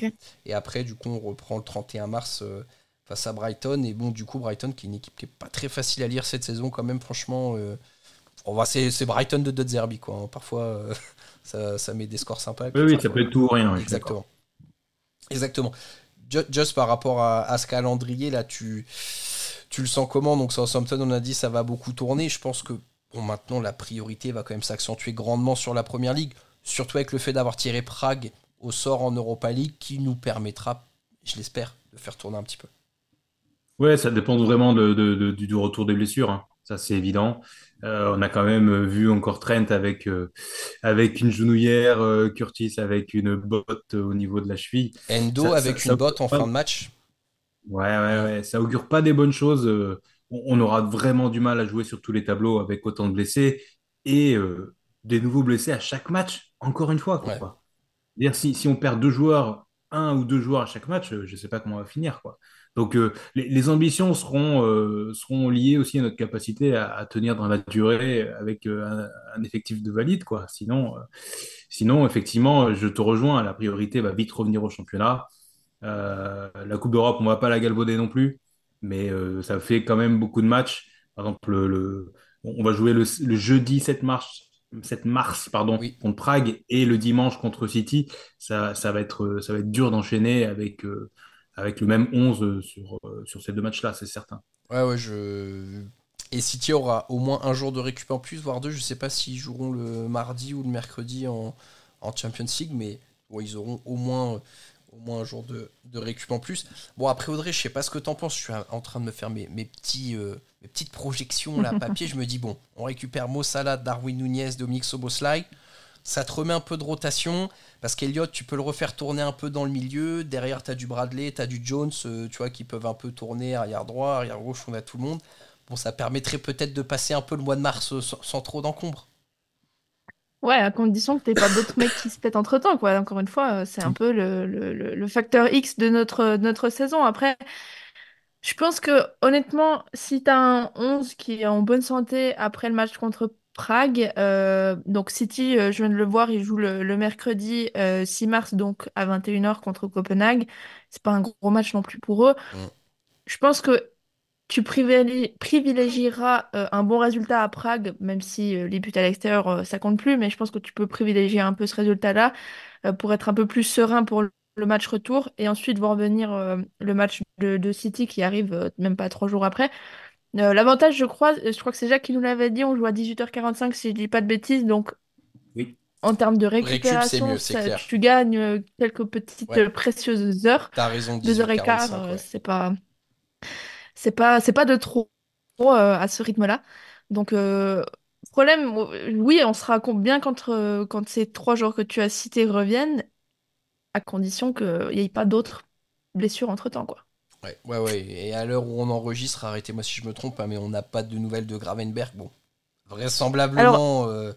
Et après, du coup, on reprend le 31 mars euh, face à Brighton. Et bon, du coup, Brighton, qui est une équipe qui est pas très facile à lire cette saison, quand même, franchement. euh, on va, c'est, c'est Brighton de Zerbi, quoi. hein. Parfois, euh, ça, ça met des scores sympas. Oui, oui, ça peut être tout ou rien. Exactement. Exactement. Ju- Just par rapport à, à ce calendrier, là, tu, tu le sens comment? Donc, Southampton, on a dit, ça va beaucoup tourner. Je pense que bon, maintenant, la priorité va quand même s'accentuer grandement sur la première ligue, surtout avec le fait d'avoir tiré Prague au sort en Europa League, qui nous permettra, je l'espère, de faire tourner un petit peu. Ouais, ça dépend vraiment de, de- de- du, retour des blessures, hein. Ça, c'est évident. Euh, on a quand même vu encore Trent avec, euh, avec une genouillère, euh, Curtis avec une botte au niveau de la cheville. Endo Ça- avec ça- une ça- botte en fin de match. Ouais, ouais, ouais, ça augure pas des bonnes choses. Euh, On, on aura vraiment du mal à jouer sur tous les tableaux avec autant de blessés et euh, des nouveaux blessés à chaque match, encore une fois. Quoi. Ouais. Dire si, si on perd deux joueurs, un ou deux joueurs à chaque match, euh, je sais pas comment on va finir. Quoi. Donc euh, les, les ambitions seront, euh, seront liées aussi à notre capacité à, à tenir dans la durée avec euh, un, un effectif de valide. Quoi. Sinon, sinon, effectivement, je te rejoins, la priorité va vite revenir au championnat. La Coupe d'Europe, on va pas la galvauder non plus, mais ça fait quand même beaucoup de matchs. Par exemple, le, le- on va jouer le, le jeudi 7 mars, 7 mars pardon, Oui. contre Prague et le dimanche contre City. Ça, ça va être, ça va être dur d'enchaîner avec, avec le même 11 sur, euh, sur ces deux matchs-là, c'est certain. Ouais, ouais, je. Et City aura au moins un jour de récup en plus, voire deux. Je sais pas s'ils joueront le mardi ou le mercredi en, en Champions League, mais ouais, ils auront au moins, au moins un jour de, de récup en plus. Bon, après, Audrey, je sais pas ce que t'en penses. Je suis en train de me faire mes, mes, petits, euh, mes petites projections là, papier. je me dis, bon, on récupère Mo Salah, Darwin Nunez, Dominique Soboslai. Ça te remet un peu de rotation. Parce qu'Eliott, tu peux le refaire tourner un peu dans le milieu. Derrière, tu as du Bradley, tu as du Jones, euh, tu vois, qui peuvent un peu tourner arrière droit, arrière gauche, on a tout le monde. Bon, ça permettrait peut-être de passer un peu le mois de mars euh, sans, sans trop d'encombre. Ouais, à condition que t'aies pas d'autres mecs qui se pètent entre temps, quoi. Encore une fois, euh, c'est un peu le, le- facteur X de notre, de notre saison. Après, je pense que honnêtement, si t'as un 11 qui est en bonne santé après le match contre Prague, euh, donc City, euh, je viens de le voir, il joue le, le mercredi euh, 6 mars, donc à 21h contre Copenhague. C'est pas un gros match non plus pour eux. Je pense que tu privilégi- privilégieras euh, un bon résultat à Prague, même si euh, les buts à l'extérieur, euh, ça compte plus, mais je pense que tu peux privilégier un peu ce résultat-là euh, pour être un peu plus serein pour le match retour et ensuite voir venir euh, le match de, de City qui arrive euh, même pas trois jours après. Euh, l'avantage, je crois, je crois que c'est Jacques qui nous l'avait dit, on joue à 18h45 si je dis pas de bêtises, donc Oui. en termes de Récup, récupération, mieux, c'est ça- clair. tu gagnes euh, quelques petites Ouais. euh, précieuses heures. T'as raison, Deux heures et quart, 18h45, euh, ouais. c'est pas, c'est pas, c'est pas de trop euh, à ce rythme-là. Donc, euh, problème, euh, oui, on sera bien quand, euh, quand ces trois jours que tu as cités reviennent, à condition qu'il n'y ait pas d'autres blessures entre-temps, quoi. Ouais, ouais, ouais. Et à l'heure où on enregistre, arrêtez-moi si je me trompe, hein, mais on n'a pas de nouvelles de Gravenberg. Bon, vraisemblablement, euh,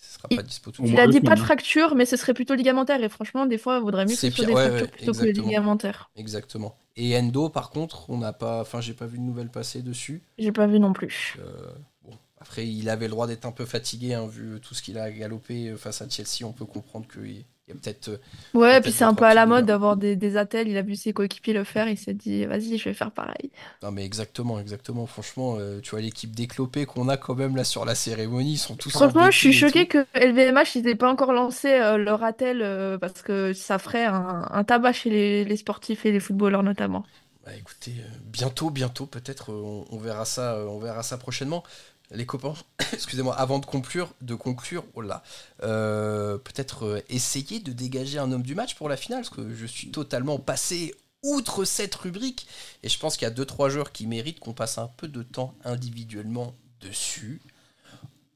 ce sera il- pas dispo tout. Il a dit pas de fracture, mais ce serait plutôt ligamentaire. Et franchement, des fois, il vaudrait mieux que ce soit des ouais, fractures ouais, plutôt que exactement. ligamentaires. Exactement. Et Endo, par contre, on n'a pas, enfin, j'ai pas vu de nouvelles passer dessus. J'ai pas vu non plus. Euh, bon, Après, il avait le droit d'être un peu fatigué, hein, vu tout ce qu'il a galopé face à Chelsea. On peut comprendre qu'il y a peut-être. euh, Ouais, puis c'est un peu à la mode d'avoir des, des attelles. Il a vu ses coéquipiers le faire, il s'est dit, vas-y, je vais faire pareil. Non, mais exactement, exactement. Franchement, euh, tu vois, l'équipe déclopée qu'on a quand même là sur la cérémonie, ils sont tous Franchement, je suis tout. que LVMH, ils n'aient pas encore lancé euh, leur attel euh, parce que ça ferait un, un tabac chez les, les sportifs et les footballeurs notamment. Bah écoutez, bientôt, bientôt, peut-être, on, on verra ça, on verra ça prochainement. Les copains, excusez-moi, avant de conclure, de conclure, oh là, euh, peut-être euh, essayer de dégager un homme du match pour la finale, parce que je suis totalement passé outre cette rubrique, et je pense qu'il y a deux trois joueurs qui méritent qu'on passe un peu de temps individuellement dessus.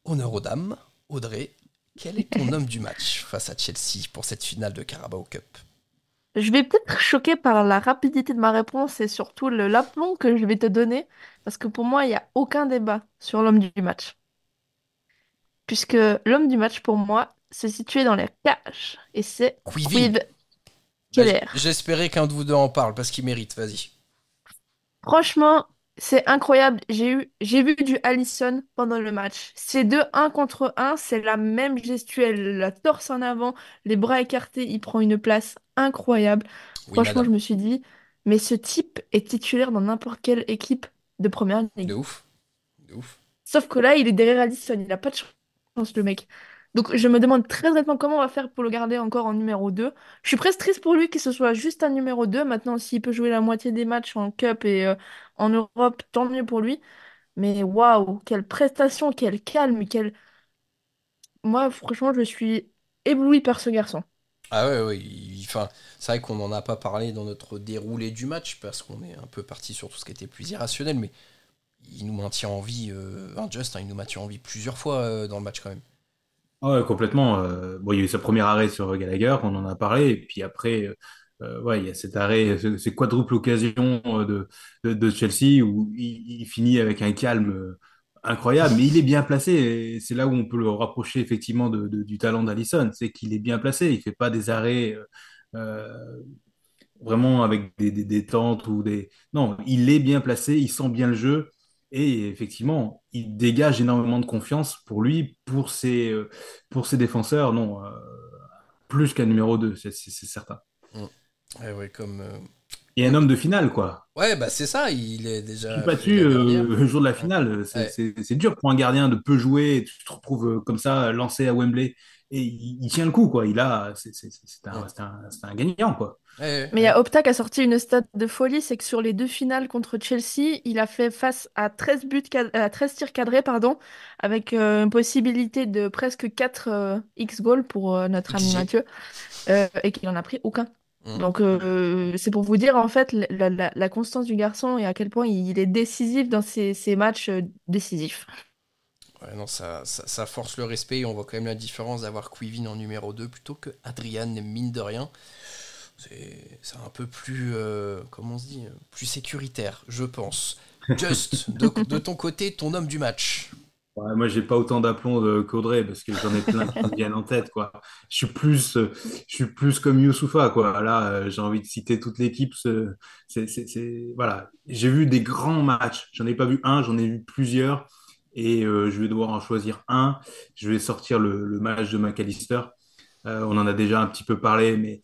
Honneur aux dames, Audrey, quel est ton homme du match face à Chelsea pour cette finale de Carabao Cup? Je vais peut-être choquer par la rapidité de ma réponse et surtout le l'aplomb que je vais te donner parce que pour moi, il n'y a aucun débat sur l'homme du match. Puisque l'homme du match pour moi se situait dans la cage et c'est Quivin. Quiv Bah, Keller. J'espérais qu'un de vous deux en parle, parce qu'il mérite, vas-y. Franchement, c'est incroyable. J'ai eu, j'ai vu du Allison pendant le match. Ces deux un contre un, c'est la même gestuelle, la torse en avant, les bras écartés, il prend une place incroyable. Oui, Franchement, je me suis dit, mais ce type est titulaire dans n'importe quelle équipe de première De ligue. ouf. De ouf. Sauf que là, il est derrière Allison, il n'a pas de chance, le mec. Donc, je me demande très honnêtement comment on va faire pour le garder encore en numéro 2. Je suis presque triste pour lui que ce soit juste un numéro 2. Maintenant, s'il peut jouer la moitié des matchs en Cup et euh, en Europe, tant mieux pour lui. Mais waouh, quelle prestation, quel calme, quel... Moi, franchement, je suis ébloui par ce garçon. Ah ouais, Enfin, c'est vrai qu'on n'en a pas parlé dans notre déroulé du match, parce qu'on est un peu parti sur tout ce qui était plus irrationnel, mais il nous maintient en vie, euh, hein, il nous maintient en vie plusieurs fois euh, dans le match quand même. Ah Ouais, complètement. euh, bon, il y a eu sa première arrêt sur Gallagher, on en a parlé, et puis après, ouais, il y a cet arrêt, ce- ces quadruples occasions de, Chelsea où il, finit avec un calme incroyable, mais il est bien placé, c'est là où on peut le rapprocher effectivement de, du talent d'Alisson, c'est qu'il est bien placé, il fait pas des arrêts euh, euh, vraiment avec des, des, tentes ou des... Non, il est bien placé, il sent bien le jeu. Et effectivement, il dégage énormément de confiance pour lui, pour ses, euh, pour ses défenseurs. Non, plus qu'un numéro 2, c'est certain. Mm. Ouais, ouais, comme. Et un homme de finale, quoi. Ouais, bah c'est ça, il est Je déjà. suis pas fait dessus la euh, le jour de la finale. C'est Ouais. dur pour un gardien de peu jouer. Et tu te retrouves euh, comme ça, lancé à Wembley. Et il, il tient le coup, quoi. Il a, c'est un, gagnant, quoi. Ouais, Mais il y a Opta qui a sorti une stat de folie, c'est que sur les deux finales contre Chelsea, il a fait face à 13 buts, cad- à 13 tirs cadrés, pardon, avec euh, une possibilité de presque 4 euh, X goals pour euh, notre ami. Mathieu, euh, et qu'il en a pris aucun. Mm. Donc euh, c'est pour vous dire en fait la, la- la constance du garçon et à quel point il est décisif dans ses, ses matchs euh, décisifs. Ouais, non, ça, ça, ça force le respect et on voit quand même la différence d'avoir Quivin en numéro 2 plutôt que Adrian, mine de rien. C'est c'est un peu plus, euh, comment on se dit, plus sécuritaire, je pense. Just, de, de ton côté, ton homme du match. Ouais, moi, j'ai pas autant d'aplomb qu'Audrey parce que j'en ai plein qui me viennent en tête, quoi. Je suis plus, euh, je suis plus comme Youssoufa, quoi. Là, euh, j'ai envie de citer toute l'équipe. voilà. J'ai vu des grands matchs. J'en ai pas vu un, j'en ai vu plusieurs. Et euh, je vais devoir en choisir un. Je vais sortir le, le match de McAllister. Euh, on en a déjà un petit peu parlé, mais,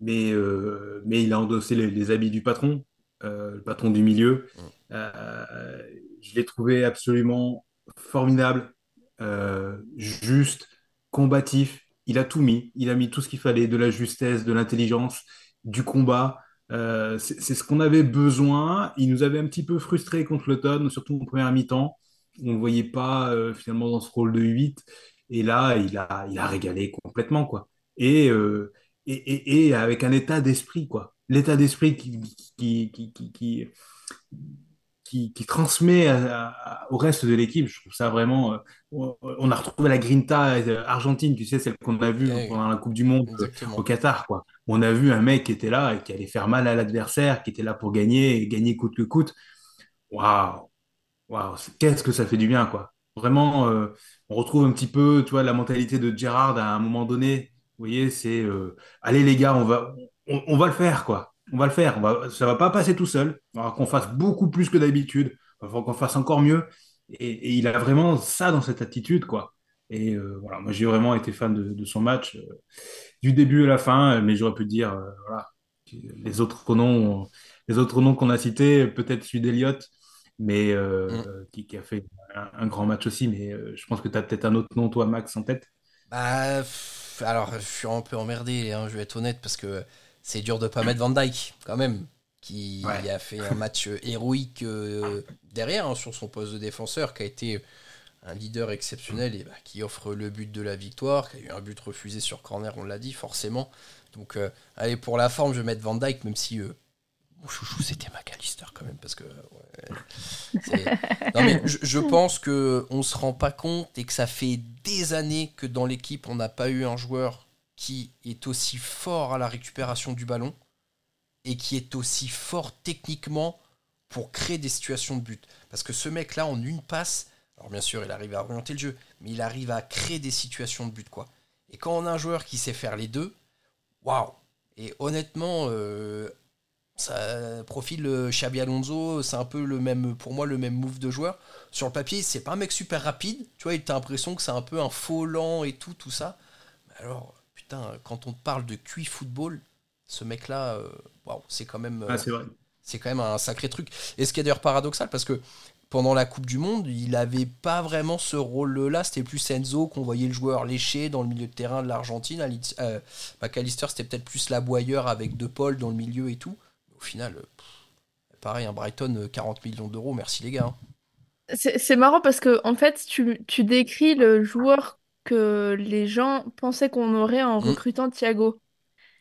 mais, euh, mais il a endossé les, les habits du patron, le patron du milieu. Euh, je l'ai trouvé absolument formidable, euh, juste, combatif. Il a tout mis. Il a mis tout ce qu'il fallait, de la justesse, de l'intelligence, du combat. Euh, c'est ce qu'on avait besoin. Il nous avait un petit peu frustrés contre l'automne, surtout en première mi-temps. On ne le voyait pas euh, finalement dans ce rôle de 8. Et là, il a, il a régalé complètement, quoi. Et, et, et, et avec un état d'esprit, quoi. L'état d'esprit qui, qui, qui, qui, qui, transmet à- à- au reste de l'équipe. Je trouve ça vraiment. euh, on a retrouvé la grinta euh, argentine, tu sais, celle qu'on a vue pendant la Coupe du Monde exactement. au Qatar, quoi. On a vu un mec qui était là et qui allait faire mal à l'adversaire, qui était là pour gagner et gagner coûte que coûte. Waouh! Qu'est-ce que ça fait du bien, quoi. Vraiment, euh, on retrouve un petit peu, tu vois, la mentalité de Gerrard à un moment donné. Vous voyez, c'est euh, allez les gars, on va, on, on va le faire, quoi. On va le faire. On va, ça va pas passer tout seul. Il va qu'on fasse beaucoup plus que d'habitude. Il va qu'on fasse encore mieux. Et, il a vraiment ça dans cette attitude, quoi. Et euh, voilà, moi j'ai vraiment été fan de, son match euh, du début à la fin, mais j'aurais pu dire, voilà, les autres noms, les autres noms qu'on a cités, peut-être celui d'Eliott, mais mm. qui, a fait un, grand match aussi. Mais je pense que tu as peut-être un autre nom, toi, Max, en tête? Bah, alors, je suis un peu emmerdé, hein, je vais être honnête, parce que c'est dur de pas mettre Van Dyke, quand même, qui a fait un match héroïque euh, derrière, hein, sur son poste de défenseur, qui a été un leader exceptionnel et bah, qui offre le but de la victoire, qui a eu un but refusé sur corner, on l'a dit, forcément. Donc, euh, allez, pour la forme, je vais mettre Van Dyke, même si euh, mon chouchou, c'était McAllister quand même, parce que. non, mais je, je pense qu'on se rend pas compte et que ça fait des années que dans l'équipe, on n'a pas eu un joueur qui est aussi fort à la récupération du ballon et qui est aussi fort techniquement pour créer des situations de but. Parce que ce mec-là, en une passe, alors bien sûr, il arrive à orienter le jeu, mais il arrive à créer des situations de but, quoi. Et quand on a un joueur qui sait faire les deux, waouh Et honnêtement, euh, ça profile euh, Xabi Alonso, c'est un peu le même, pour moi, le même move de joueur. Sur le papier, c'est pas un mec super rapide, tu vois, il a l'impression que c'est un peu un faux lent et tout, tout ça. Alors, quand on parle de QI football, ce mec-là, euh, c'est quand même. Ah, euh, c'est quand même un sacré truc. Et ce qui est d'ailleurs paradoxal, parce que pendant la Coupe du Monde, il n'avait pas vraiment ce rôle-là. C'était plus Enzo qu'on voyait le joueur léché dans le milieu de terrain de l'Argentine. Euh, McAllister, c'était peut-être plus l'aboyeur avec De Paul dans le milieu et tout. Au final, pareil, un Brighton, 40 millions d'euros, merci les gars. Hein. C'est marrant parce que en fait, tu, tu décris le joueur que les gens pensaient qu'on aurait en hmm. recrutant Thiago.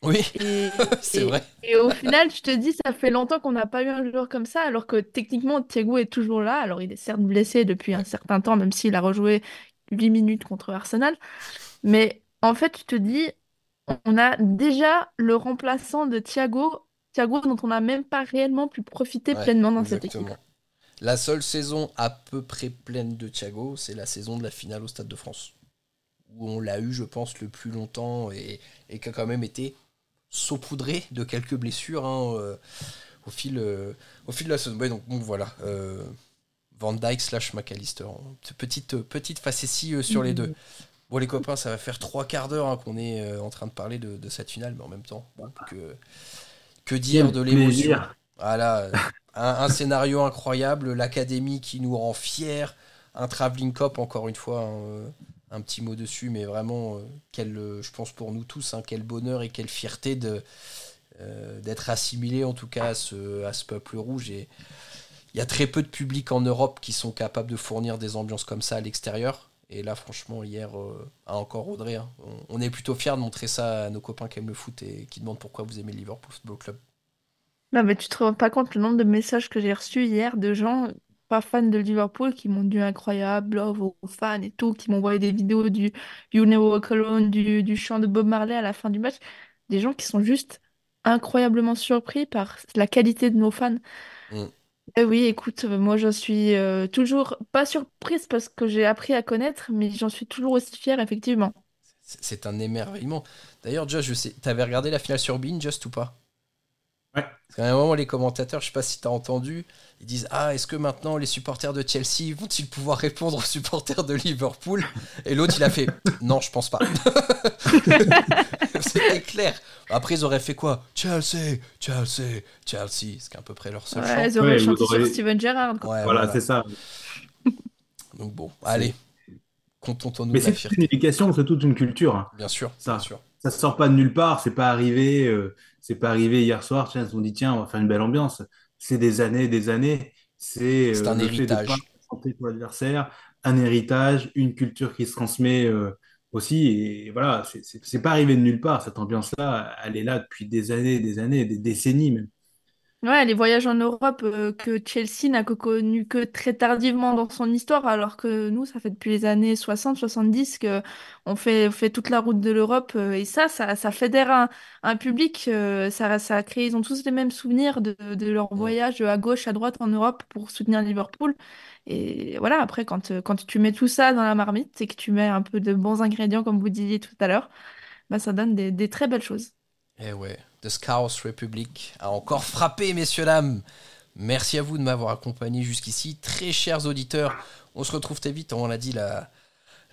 Oui, c'est vrai. Et au final, je te dis, ça fait longtemps qu'on n'a pas eu un joueur comme ça, alors que techniquement, Thiago est toujours là. Alors, il est certes blessé depuis un certain temps, même s'il a rejoué 8 minutes contre Arsenal. Mais en fait, tu te dis, on a déjà le remplaçant de Thiago, Thiago dont on n'a même pas réellement pu profiter pleinement dans cette équipe. La seule saison à peu près pleine de Thiago, c'est la saison de la finale au Stade de France où on l'a eu, je pense, le plus longtemps et, qui a quand même été saupoudré de quelques blessures hein, euh, au, fil, euh, au fil de la saison. donc, voilà. Euh, Van Dyke slash McAllister. Petite, petite facétie sur les deux. Bon, les copains, ça va faire trois quarts d'heure hein, qu'on est en train de parler de, cette finale, mais en même temps, que, que dire de l'émotion? Voilà, un, scénario incroyable, l'académie qui nous rend fiers, un travelling cop, encore une fois. Un petit mot dessus, mais vraiment, euh, quel, euh, je pense pour nous tous, hein, quel bonheur et quelle fierté euh, d'être assimilé en tout cas à ce, peuple rouge. Et il y a très peu de publics en Europe qui sont capables de fournir des ambiances comme ça à l'extérieur. Et là, franchement, hier, a encore Audrey, hein. on, est plutôt fiers de montrer ça à nos copains qui aiment le foot et qui demandent pourquoi vous aimez Liverpool Football Club. Non, mais tu te rends pas compte le nombre de messages que j'ai reçus hier de gens pas fans de Liverpool qui m'ont dit incroyable, love aux fans et tout, qui m'ont envoyé des vidéos du You Never Walk Alone, du, du chant de Bob Marley à la fin du match. Des gens qui sont juste incroyablement surpris par la qualité de nos fans. Mm. Et oui, écoute, euh, moi j'en suis euh, toujours pas surprise parce que j'ai appris à connaître, mais j'en suis toujours aussi fière, effectivement. C'est un émerveillement. D'ailleurs, Josh, je sais, t'avais regardé la finale sur Bean, Just ou pas? Ouais. Parce qu'à un moment, les commentateurs, je sais pas si tu as entendu, ils disent Ah, est-ce que maintenant les supporters de Chelsea vont-ils pouvoir répondre aux supporters de Liverpool? Et l'autre, il a fait Non, je pense pas. C'était clair. Après, ils auraient fait quoi? Chelsea, Chelsea, Chelsea. C'est à peu près leur seul ouais, Ils auraient chanté sur Steven Gerrard. voilà, c'est ça. Donc bon, allez. Contentons-nous Mais c'est une éducation, c'est toute une culture. Hein. Bien sûr, ça. Bien sûr. Ça sort pas de nulle part, c'est pas arrivé. Euh, c'est pas arrivé hier soir, tiens, ils ont dit, tiens, on va faire une belle ambiance. C'est des années, des années. C'est euh, un héritage. pour l'adversaire, un héritage, une culture qui se transmet euh, aussi. Et voilà, c'est pas arrivé de nulle part. Cette ambiance-là, elle est là depuis des années, des années, des décennies même. Ouais, les voyages en Europe euh, que Chelsea n'a connu que très tardivement dans son histoire, alors que nous, ça fait depuis les années 60-70 que on fait, fait toute la route de l'Europe. Euh, et ça, ça, ça fédère un, un public. Euh, ça, ça a créé, ils ont tous les mêmes souvenirs de, de leur voyage à gauche, à droite en Europe pour soutenir Liverpool. Et voilà, après, quand, quand tu mets tout ça dans la marmite et que tu mets un peu de bons ingrédients, comme vous disiez tout à l'heure, bah, ça donne des, des très belles choses. Eh ouais, The Scouse Republic a encore frappé, messieurs, dames. Merci à vous de m'avoir accompagné jusqu'ici. Très chers auditeurs, On se retrouve très vite, on l'a dit, la,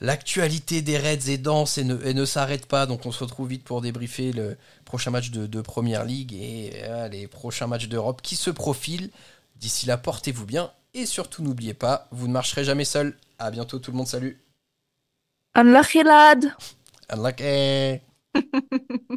l'actualité des Reds est dense et ne, et ne s'arrête pas, donc on se retrouve vite pour débriefer le prochain match de, de Première Ligue et euh, les prochains matchs d'Europe qui se profilent. D'ici là, portez-vous bien et surtout n'oubliez pas, vous ne marcherez jamais seul. À bientôt tout le monde, salut. Unlucky lad! Unlucky.